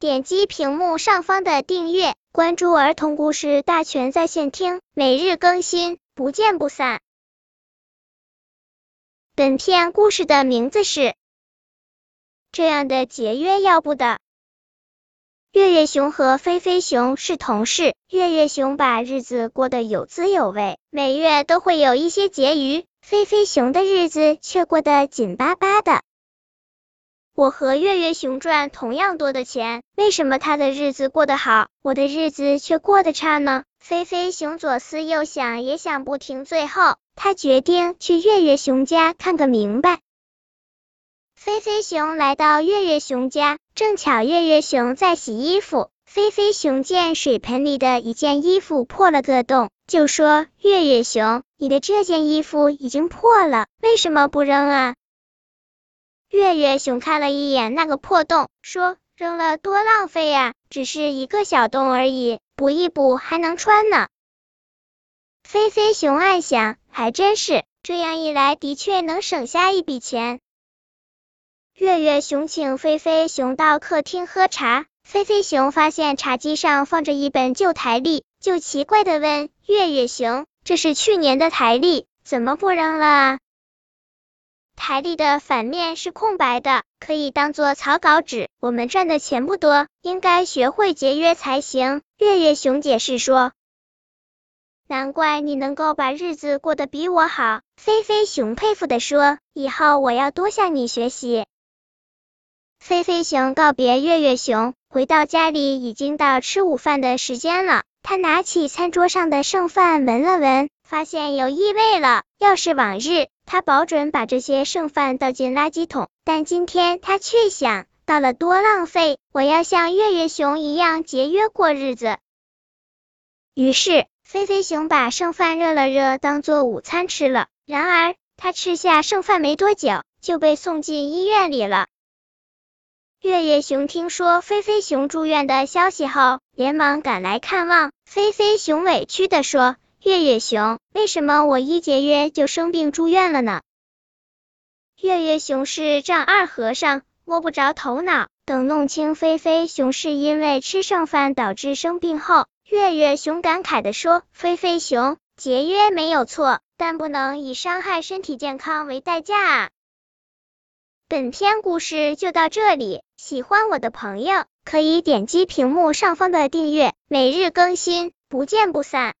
点击屏幕上方的订阅，关注儿童故事大全在线听，每日更新，不见不散。本片故事的名字是《这样的节约要不得》。月月熊和飞飞熊是同事，月月熊把日子过得有滋有味，每月都会有一些结余。飞飞熊的日子却过得紧巴巴的。我和月月熊赚同样多的钱，为什么他的日子过得好，我的日子却过得差呢？飞飞熊左思右想，也想不停，最后他决定去月月熊家看个明白。飞飞熊来到月月熊家，正巧月月熊在洗衣服。飞飞熊见水盆里的一件衣服破了个洞，就说：“月月熊，你的这件衣服已经破了，为什么不扔啊？”月月熊看了一眼那个破洞，说：“扔了多浪费呀，只是一个小洞而已，补一补还能穿呢。”飞飞熊暗想，还真是，这样一来的确能省下一笔钱。月月熊请飞飞熊到客厅喝茶，飞飞熊发现茶几上放着一本旧台历，就奇怪的问月月熊：“这是去年的台历，怎么不扔了啊？”台历的反面是空白的，可以当做草稿纸。我们赚的钱不多，应该学会节约才行。月月熊解释说：“难怪你能够把日子过得比我好。”飞飞熊佩服的说：“以后我要多向你学习。”飞飞熊告别月月熊，回到家里，已经到吃午饭的时间了。他拿起餐桌上的剩饭闻了闻，发现有异味了。要是往日，他保准把这些剩饭倒进垃圾桶，但今天他却想到了多浪费，我要像月月熊一样节约过日子。于是，飞飞熊把剩饭热了热，当做午餐吃了。然而，他吃下剩饭没多久，就被送进医院里了。月月熊听说飞飞熊住院的消息后，连忙赶来看望。飞飞熊委屈的说：“月月熊，为什么我一节约就生病住院了呢？”月月熊是丈二和尚，摸不着头脑。等弄清飞飞熊是因为吃剩饭导致生病后，月月熊感慨的说：“飞飞熊，节约没有错，但不能以伤害身体健康为代价啊！”本篇故事就到这里，喜欢我的朋友可以点击屏幕上方的订阅，每日更新，不见不散。